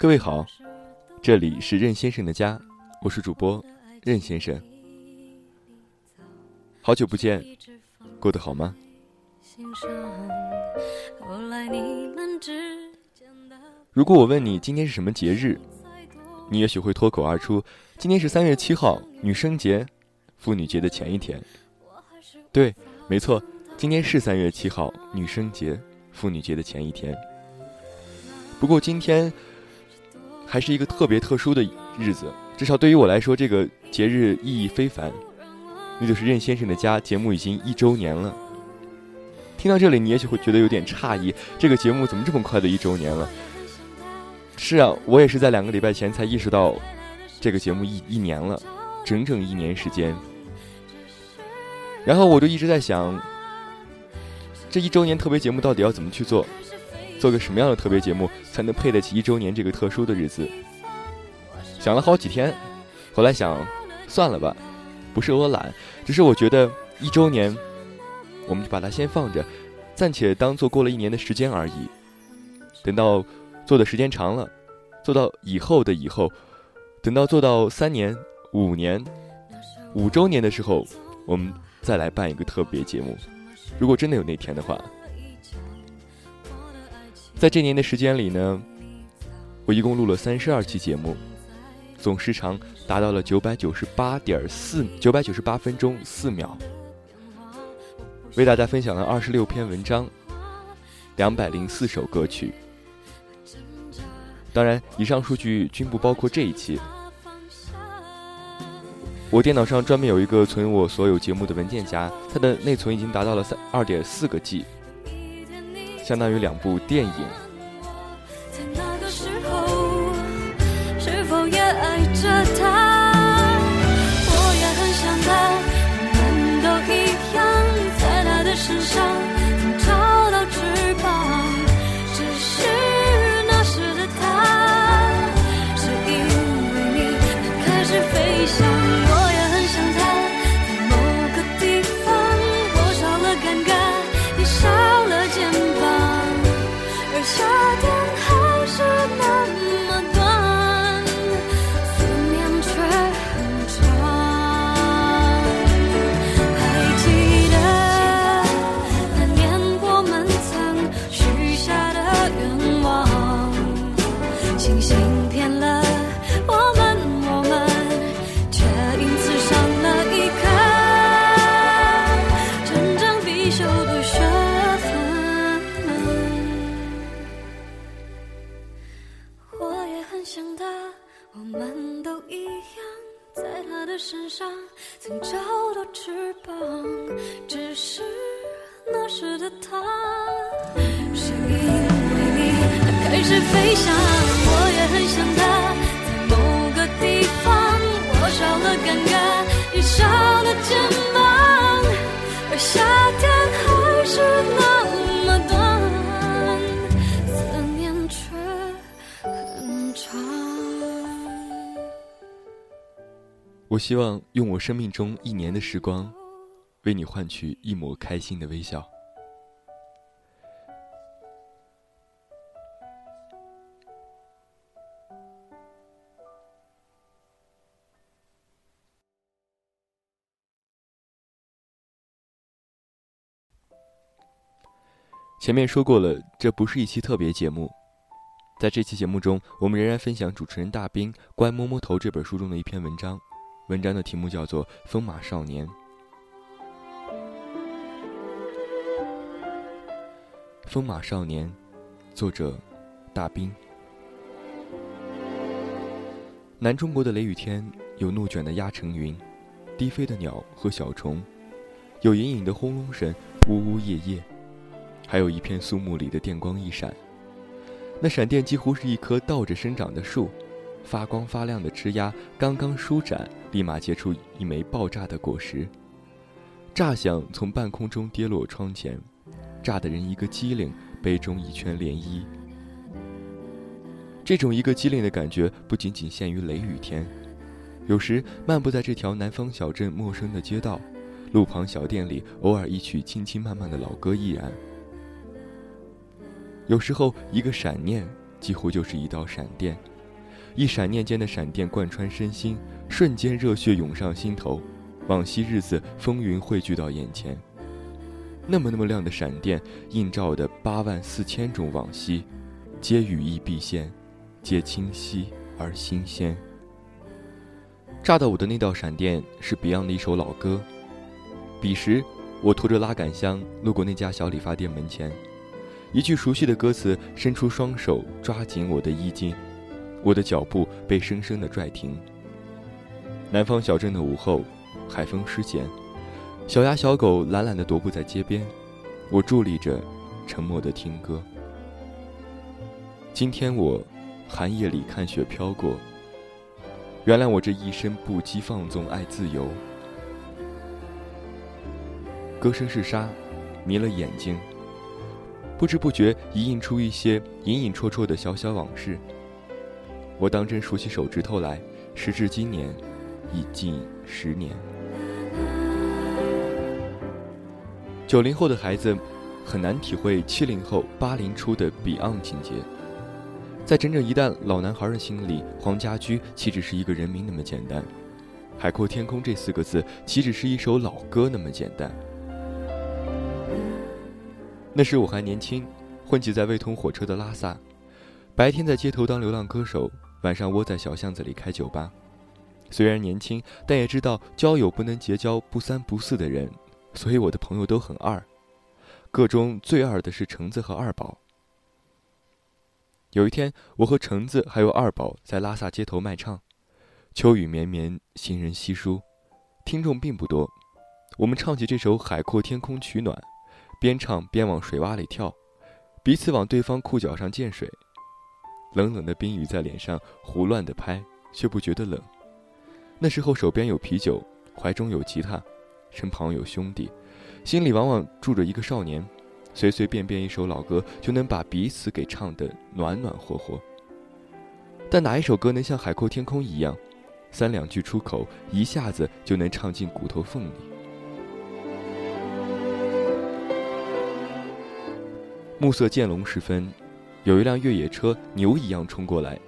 各位好，这里是任先生的家，我是主播任先生。好久不见，过得好吗？如果我问你今天是什么节日，你也许会脱口而出：今天是三月七号，女生节，妇女节的前一天。对，没错，今天是三月七号，女生节，妇女节的前一天。不过今天。还是一个特别特殊的日子，至少对于我来说，这个节日意义非凡。那就是任先生的家节目已经一周年了。听到这里，你也许会觉得有点诧异，这个节目怎么这么快的一周年了？是啊，我也是在两个礼拜前才意识到，这个节目一一年了，整整一年时间。然后我就一直在想，这一周年特别节目到底要怎么去做？做个什么样的特别节目才能配得起一周年这个特殊的日子？想了好几天，后来想，算了吧，不是我懒，只是我觉得一周年，我们就把它先放着，暂且当做过了一年的时间而已。等到做的时间长了，做到以后的以后，等到做到三年、五年、五周年的时候，我们再来办一个特别节目。如果真的有那天的话。在这年的时间里呢，我一共录了三十二期节目，总时长达到了九百九十八点四九百九十八分钟四秒，为大家分享了二十六篇文章，两百零四首歌曲。当然，以上数据均不包括这一期。我电脑上专门有一个存我所有节目的文件夹，它的内存已经达到了三二点四个 G。相当于两部电影。着他？他的身上曾找到翅膀，只是那时的他，是因为他开始飞翔，我也很想他。在某个地方，我少了尴尬，也少了肩膀。我希望用我生命中一年的时光，为你换取一抹开心的微笑。前面说过了，这不是一期特别节目。在这期节目中，我们仍然分享主持人大兵《乖摸摸头》这本书中的一篇文章。文章的题目叫做《风马少年》。《风马少年》，作者大兵。南中国的雷雨天，有怒卷的压成云，低飞的鸟和小虫，有隐隐的轰隆声，呜呜咽咽，还有一片肃穆里的电光一闪。那闪电几乎是一棵倒着生长的树。发光发亮的枝丫刚刚舒展，立马结出一枚爆炸的果实。炸响从半空中跌落窗前，炸得人一个机灵，杯中一圈涟漪。这种一个机灵的感觉不仅仅限于雷雨天，有时漫步在这条南方小镇陌生的街道，路旁小店里，偶尔一曲轻轻慢慢的老歌亦然。有时候一个闪念，几乎就是一道闪电，一闪念间的闪电贯穿身心，瞬间热血涌上心头。往昔日子风云汇聚到眼前，那么那么亮的闪电映照的八万四千种往昔，皆羽翼毕现，皆清晰而新鲜。炸到我的那道闪电是 Beyond 的一首老歌。彼时，我拖着拉杆箱路过那家小理发店门前，一句熟悉的歌词伸出双手抓紧我的衣襟，我的脚步被生生的拽停。南方小镇的午后。海风湿咸，小鸭小狗懒懒的踱步在街边，我伫立着，沉默的听歌。今天我寒夜里看雪飘过，原谅我这一生不羁放纵爱自由。歌声是沙，迷了眼睛，不知不觉已映出一些隐隐绰绰的小小往事。我当真数起手指头来，时至今年，已近十年。九零后的孩子很难体会七零后、八零初的 Beyond 情节，在整整一代老男孩的心里，黄家驹岂止是一个人名那么简单？海阔天空这四个字岂止是一首老歌那么简单？那时我还年轻，混迹在未通火车的拉萨，白天在街头当流浪歌手，晚上窝在小巷子里开酒吧。虽然年轻，但也知道交友不能结交不三不四的人。所以我的朋友都很二，个中最二的是橙子和二宝。有一天，我和橙子还有二宝在拉萨街头卖唱，秋雨绵绵，行人稀疏，听众并不多。我们唱起这首《海阔天空》取暖，边唱边往水洼里跳，彼此往对方裤脚上溅水，冷冷的冰雨在脸上胡乱的拍，却不觉得冷。那时候手边有啤酒，怀中有吉他。身旁有兄弟，心里往往住着一个少年，随随便便一首老歌就能把彼此给唱得暖暖和和。但哪一首歌能像《海阔天空》一样，三两句出口，一下子就能唱进骨头缝里？暮色渐浓时分，有一辆越野车牛一样冲过来，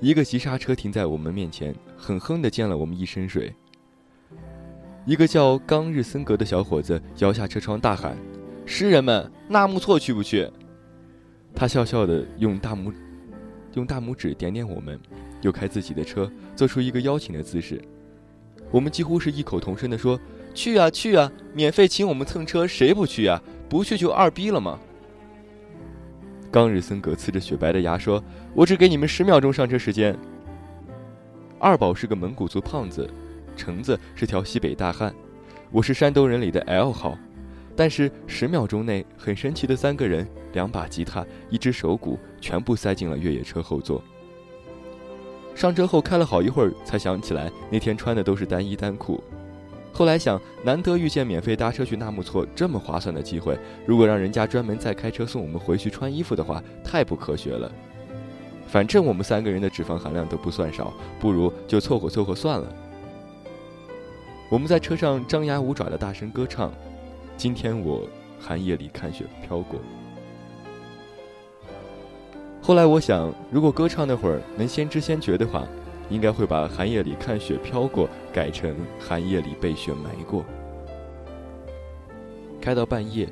一个急刹车停在我们面前，狠狠地溅了我们一身水。一个叫冈日森格的小伙子摇下车窗大喊：“诗人们，纳木错去不去？”他笑笑的用大拇用大拇指点点我们，又开自己的车，做出一个邀请的姿势。我们几乎是异口同声的说：“去啊，去啊！免费请我们蹭车，谁不去啊？不去就二逼了吗？”冈日森格呲着雪白的牙说：“我只给你们十秒钟上车时间。”二宝是个蒙古族胖子。橙子是条西北大汉，我是山东人里的 L 号，但是十秒钟内，很神奇的三个人，两把吉他，一只手鼓，全部塞进了越野车后座。上车后开了好一会儿，才想起来那天穿的都是单衣单裤。后来想，难得遇见免费搭车去纳木错这么划算的机会，如果让人家专门再开车送我们回去穿衣服的话，太不科学了。反正我们三个人的脂肪含量都不算少，不如就凑合凑合算了。我们在车上张牙舞爪的大声歌唱，今天我寒夜里看雪飘过。后来我想，如果歌唱那会儿能先知先觉的话，应该会把寒夜里看雪飘过改成寒夜里被雪埋过。开到半夜，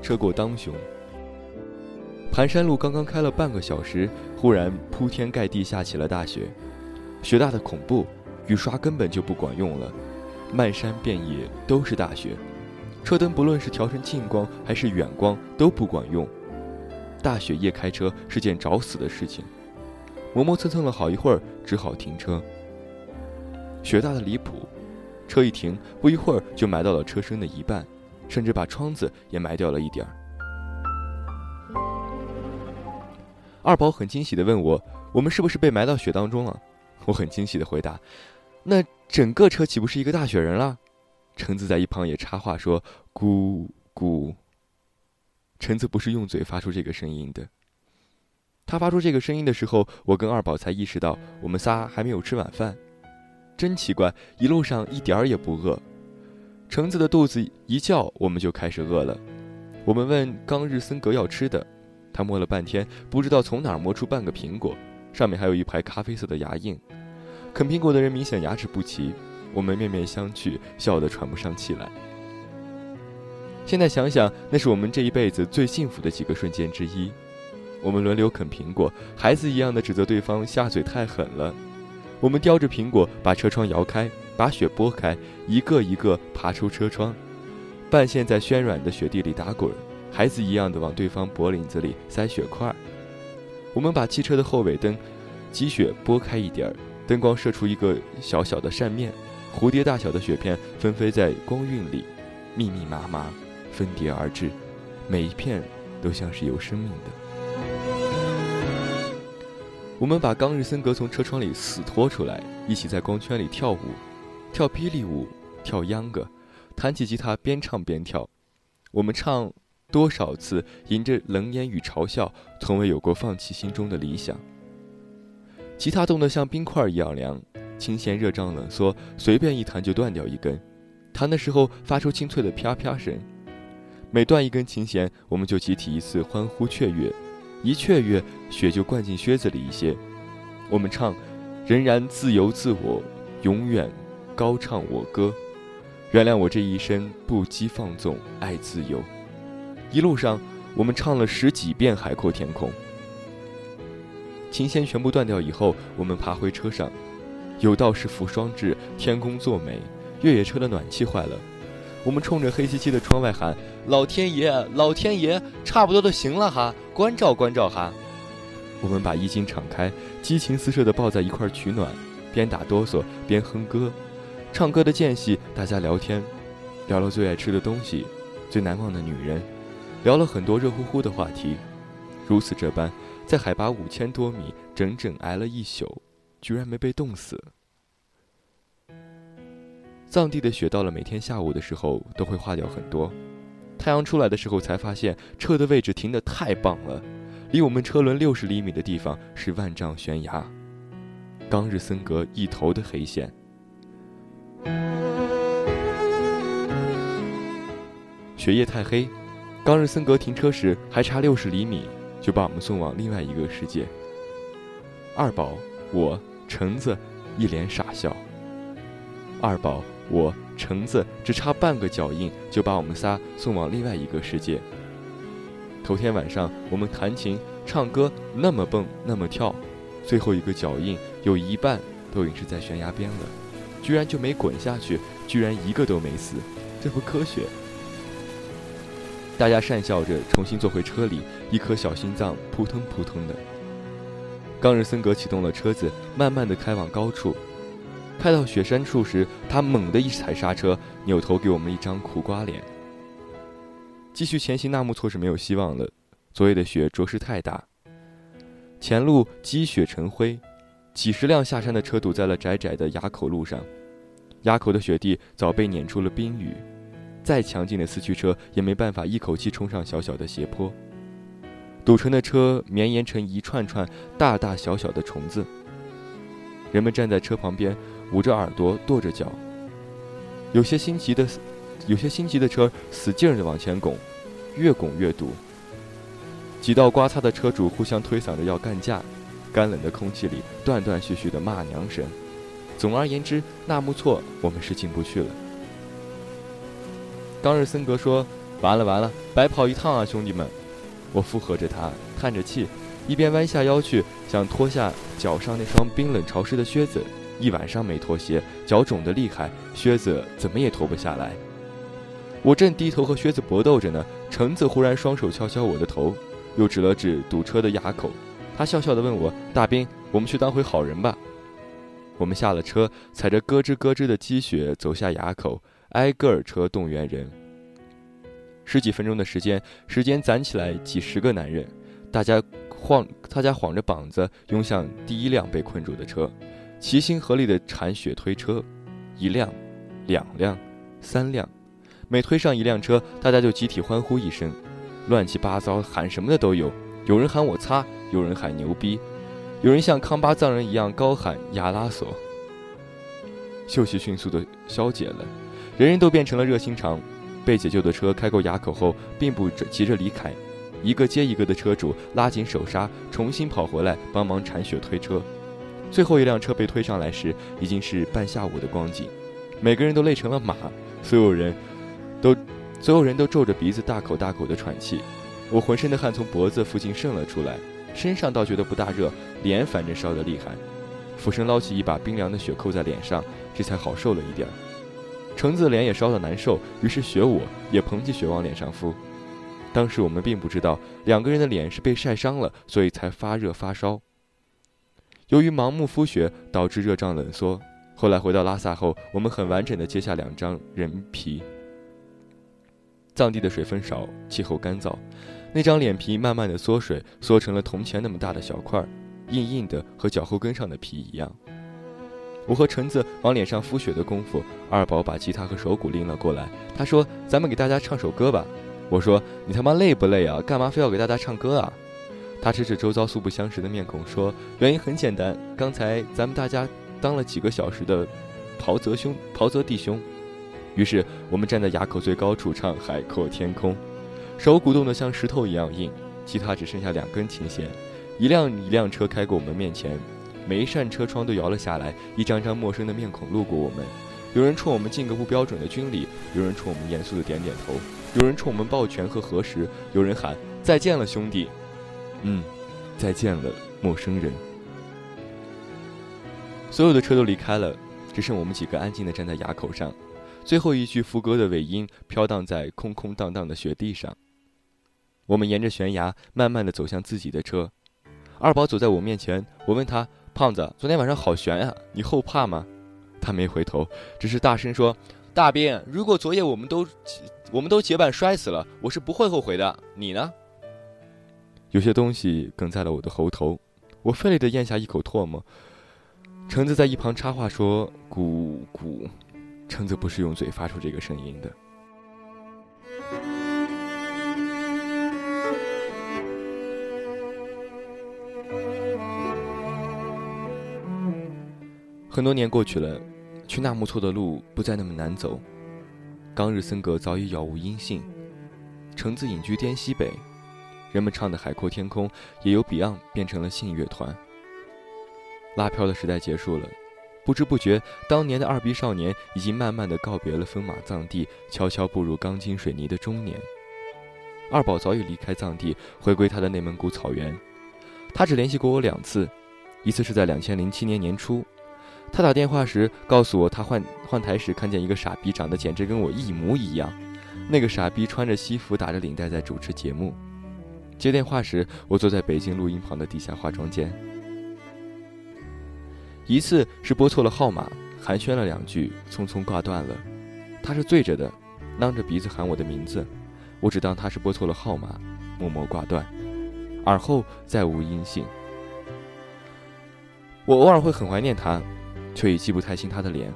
车过当雄，盘山路刚刚开了半个小时，忽然铺天盖地下起了大雪，雪大的恐怖，雨刷根本就不管用了。漫山遍野都是大雪，车灯不论是调成近光还是远光都不管用。大雪夜开车是件找死的事情，磨磨蹭蹭了好一会儿，只好停车。雪大的离谱，车一停，不一会儿就埋到了车身的一半，甚至把窗子也埋掉了一点儿。二宝很惊喜地问我：“我们是不是被埋到雪当中了？”我很惊喜地回答：“那。”整个车岂不是一个大雪人了？橙子在一旁也插话说：“咕咕。”橙子不是用嘴发出这个声音的。他发出这个声音的时候，我跟二宝才意识到我们仨还没有吃晚饭。真奇怪，一路上一点儿也不饿。橙子的肚子一叫，我们就开始饿了。我们问冈日森格要吃的，他摸了半天，不知道从哪儿摸出半个苹果，上面还有一排咖啡色的牙印。啃苹果的人明显牙齿不齐。我们面面相觑，笑得喘不上气来。现在想想，那是我们这一辈子最幸福的几个瞬间之一。我们轮流啃苹果，孩子一样的指责对方下嘴太狠了。我们叼着苹果，把车窗摇开，把雪拨开，一个一个爬出车窗，半陷在暄软的雪地里打滚，孩子一样的往对方脖领子里塞雪块。我们把汽车的后尾灯积雪拨开一点儿，灯光射出一个小小的扇面。蝴蝶大小的雪片纷飞在光晕里，密密麻麻，分叠而至，每一片都像是有生命的。我们把冈日森格从车窗里死拖出来，一起在光圈里跳舞，跳霹雳舞，跳秧歌，弹起吉他边唱边跳。我们唱多少次，迎着冷眼与嘲笑，从未有过放弃心中的理想。吉他冻得像冰块一样凉。琴弦热胀冷缩，随便一弹就断掉一根，弹的时候发出清脆的啪啪声。每断一根琴弦，我们就集体一次欢呼雀跃，一雀跃，雪就灌进靴子里一些。我们唱，仍然自由自我，永远高唱我歌。原谅我这一生不羁放纵，爱自由。一路上，我们唱了十几遍《海阔天空》。琴弦全部断掉以后，我们爬回车上。有道是福双至，天公作美。越野车的暖气坏了，我们冲着黑漆漆的窗外喊：“老天爷，老天爷，差不多都行了哈，关照关照哈。”我们把衣襟敞开，激情四射地抱在一块取暖，边打哆嗦边哼歌，唱歌的间隙，大家聊天，聊了最爱吃的东西，最难忘的女人，聊了很多热乎乎的话题。如此这般，在海拔五千多米，整整挨了一宿。居然没被冻死。藏地的雪到了每天下午的时候都会化掉很多，太阳出来的时候才发现车的位置停得太棒了，离我们车轮六十厘米的地方是万丈悬崖，冈日森格一头的黑线。雪夜太黑，冈日森格停车时还差六十厘米，就把我们送往另外一个世界。二宝，我。橙子一脸傻笑。二宝，我橙子只差半个脚印，就把我们仨送往另外一个世界。头天晚上我们弹琴唱歌，那么蹦那么跳，最后一个脚印有一半都已经是在悬崖边了，居然就没滚下去，居然一个都没死，这不科学。大家讪笑着重新坐回车里，一颗小心脏扑腾扑腾的。冈日森格启动了车子，慢慢的开往高处。开到雪山处时，他猛地一踩刹车，扭头给我们一张苦瓜脸。继续前行，纳木错是没有希望了。昨夜的雪着实太大，前路积雪成灰，几十辆下山的车堵在了窄窄的垭口路上。垭口的雪地早被碾出了冰雨，再强劲的四驱车也没办法一口气冲上小小的斜坡。堵成的车绵延成一串串大大小小的虫子。人们站在车旁边，捂着耳朵，跺着脚。有些心急的，有些心急的车使劲儿地往前拱，越拱越堵。几道刮擦的车主互相推搡着要干架，干冷的空气里断断续续的骂娘声。总而言之，纳木错，我们是进不去了。冈日森格说：“完了完了，白跑一趟啊，兄弟们！”我附和着他，叹着气，一边弯下腰去想脱下脚上那双冰冷潮湿的靴子。一晚上没脱鞋，脚肿得厉害，靴子怎么也脱不下来。我正低头和靴子搏斗着呢，橙子忽然双手敲敲我的头，又指了指堵车的垭口。他笑笑地问我：“大兵，我们去当回好人吧。”我们下了车，踩着咯吱咯吱的积雪走下垭口，挨个儿车动员人。十几分钟的时间，时间攒起来几十个男人，大家晃，大家晃着膀子拥向第一辆被困住的车，齐心合力地铲雪推车，一辆，两辆，三辆，每推上一辆车，大家就集体欢呼一声，乱七八糟喊什么的都有，有人喊我擦，有人喊牛逼，有人像康巴藏人一样高喊亚拉索。秀气迅速地消解了，人人都变成了热心肠。被解救的车开过垭口后，并不急着离开，一个接一个的车主拉紧手刹，重新跑回来帮忙铲雪推车。最后一辆车被推上来时，已经是半下午的光景，每个人都累成了马，所有人都所有人都皱着鼻子大口大口的喘气。我浑身的汗从脖子附近渗了出来，身上倒觉得不大热，脸反正烧得厉害。俯身捞起一把冰凉的雪扣在脸上，这才好受了一点儿。橙子脸也烧得难受，于是学我也捧起雪往脸上敷。当时我们并不知道两个人的脸是被晒伤了，所以才发热发烧。由于盲目敷雪导致热胀冷缩，后来回到拉萨后，我们很完整的揭下两张人皮。藏地的水分少，气候干燥，那张脸皮慢慢的缩水，缩成了铜钱那么大的小块，硬硬的，和脚后跟上的皮一样。我和橙子往脸上敷雪的功夫，二宝把吉他和手鼓拎了过来。他说：“咱们给大家唱首歌吧。”我说：“你他妈累不累啊？干嘛非要给大家唱歌啊？”他指指周遭素不相识的面孔说：“原因很简单，刚才咱们大家当了几个小时的袍泽兄、袍泽弟兄。”于是我们站在垭口最高处唱《海阔天空》，手鼓动得像石头一样硬，吉他只剩下两根琴弦。一辆一辆车开过我们面前。每一扇车窗都摇了下来，一张张陌生的面孔路过我们，有人冲我们敬个不标准的军礼，有人冲我们严肃的点点头，有人冲我们抱拳和合十，有人喊再见了兄弟，嗯，再见了陌生人。所有的车都离开了，只剩我们几个安静的站在垭口上，最后一句副歌的尾音飘荡在空空荡荡的雪地上。我们沿着悬崖慢慢的走向自己的车，二宝走在我面前，我问他。胖子，昨天晚上好悬呀，你后怕吗？他没回头，只是大声说：“大兵，如果昨夜我们都，我们都结伴摔死了，我是不会后悔的。你呢？”有些东西哽在了我的喉头，我费力的咽下一口唾沫。橙子在一旁插话说：“咕咕。”橙子不是用嘴发出这个声音的。很多年过去了，去纳木错的路不再那么难走。冈日森格早已杳无音信，橙子隐居滇西北，人们唱的《海阔天空》也由 Beyond 变成了信乐团。拉飘的时代结束了，不知不觉，当年的二逼少年已经慢慢的告别了风马藏地，悄悄步入钢筋水泥的中年。二宝早已离开藏地，回归他的内蒙古草原。他只联系过我两次，一次是在两千零七年年初。他打电话时告诉我，他换换台时看见一个傻逼，长得简直跟我一模一样。那个傻逼穿着西服，打着领带在主持节目。接电话时，我坐在北京录音棚的地下化妆间。一次是拨错了号码，寒暄了两句，匆匆挂断了。他是醉着的，囔着鼻子喊我的名字，我只当他是拨错了号码，默默挂断。而后再无音信。我偶尔会很怀念他。却已记不太清他的脸，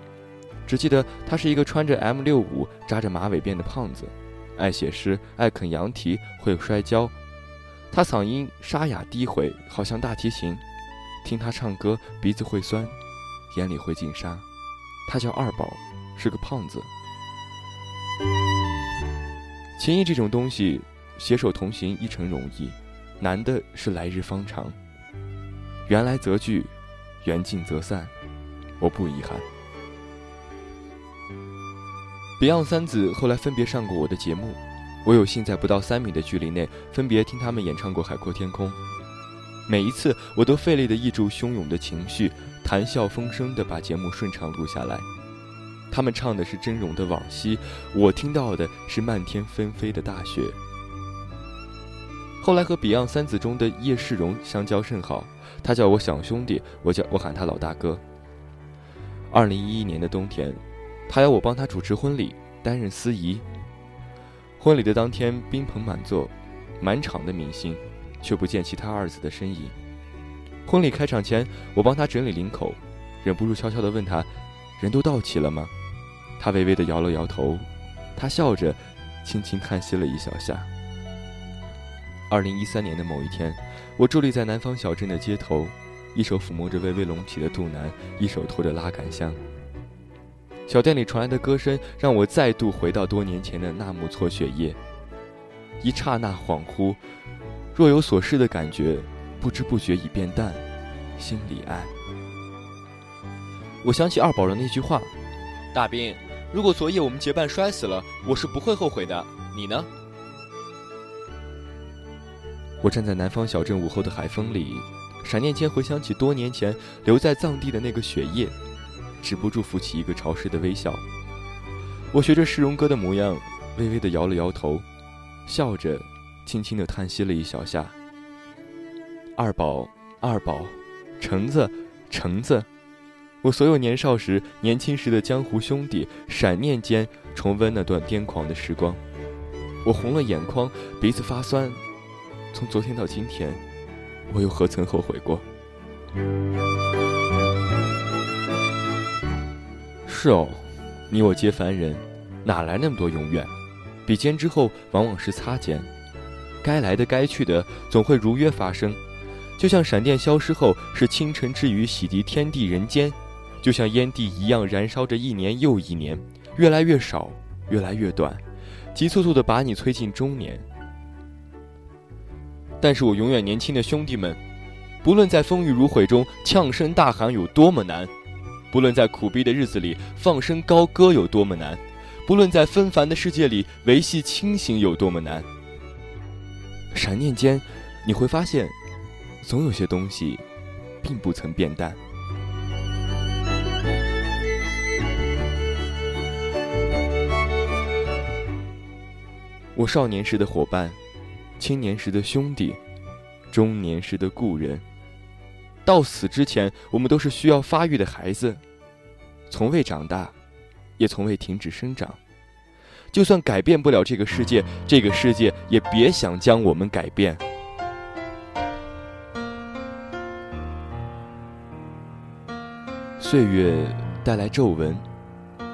只记得他是一个穿着 M 六五、扎着马尾辫的胖子，爱写诗，爱啃羊蹄，会摔跤。他嗓音沙哑低回，好像大提琴。听他唱歌，鼻子会酸，眼里会进沙。他叫二宝，是个胖子。情谊这种东西，携手同行一程容易，难的是来日方长。缘来则聚，缘尽则散。我不遗憾。Beyond 三子后来分别上过我的节目，我有幸在不到三米的距离内分别听他们演唱过《海阔天空》。每一次，我都费力地抑住汹涌的情绪，谈笑风生地把节目顺畅录下来。他们唱的是真容的往昔，我听到的是漫天纷飞的大雪。后来和 Beyond 三子中的叶世荣相交甚好，他叫我小兄弟，我叫我喊他老大哥。二零一一年的冬天，他要我帮他主持婚礼，担任司仪。婚礼的当天，宾朋满座，满场的明星，却不见其他二子的身影。婚礼开场前，我帮他整理领口，忍不住悄悄地问他：“人都到齐了吗？”他微微的摇了摇头，他笑着，轻轻叹息了一小下。二零一三年的某一天，我伫立在南方小镇的街头，一手抚摸着微微隆起的肚腩，一手托着拉杆箱。小店里传来的歌声，让我再度回到多年前的纳木错雪夜。一刹那恍惚，若有所失的感觉，不知不觉已变淡，心里爱。我想起二宝的那句话：“大兵，如果昨夜我们结伴摔死了，我是不会后悔的。你呢？”我站在南方小镇午后的海风里，闪念间回想起多年前留在藏地的那个雪夜，止不住浮起一个潮湿的微笑。我学着世荣哥的模样，微微的摇了摇头，笑着，轻轻的叹息了一小下。二宝，二宝，橙子，橙子。我所有年少时、年轻时的江湖兄弟，闪念间重温那段癫狂的时光。我红了眼眶，鼻子发酸。从昨天到今天，我又何曾后悔过？是哦，你我皆凡人，哪来那么多永远？比肩之后，往往是擦肩。该来的、该去的，总会如约发生。就像闪电消失后，是清晨之雨洗涤天地人间。就像烟蒂一样燃烧着一年又一年，越来越少，越来越短，急促促的把你催进中年。但是我永远年轻的兄弟们，不论在风雨如晦中呛声大喊有多么难，不论在苦逼的日子里放声高歌有多么难，不论在纷繁的世界里维系清醒有多么难，闪念间，你会发现，总有些东西，并不曾变淡。我少年时的伙伴，青年时的兄弟，中年时的故人，到死之前，我们都是需要发育的孩子，从未长大，也从未停止生长。就算改变不了这个世界，这个世界也别想将我们改变。岁月带来皱纹、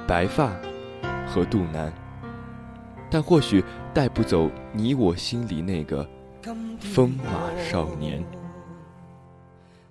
白发和肚腩。但或许带不走你我心里那个风马少年。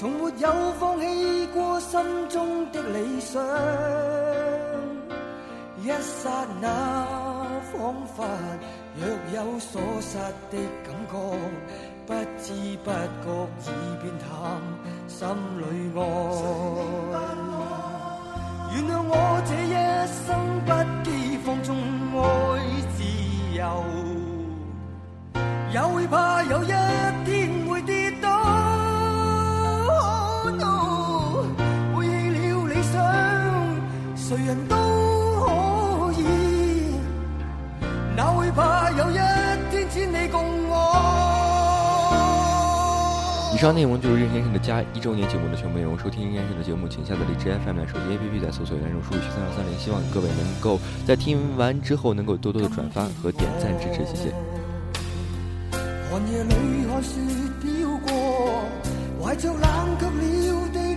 从没有放弃过心中的理想。一刹那，仿佛若有所失的感觉，不知不觉已变淡，心里爱。以上内容就是任先生的家一周年节目的全部内容。收听任先生的节目，请下载荔枝 FM 手机 APP，在搜索“原声数据三二三零”。希望各位能够在听完之后能够多多的转发和点赞支持，谢谢。寒夜里看雪飘过，怀着冷却了的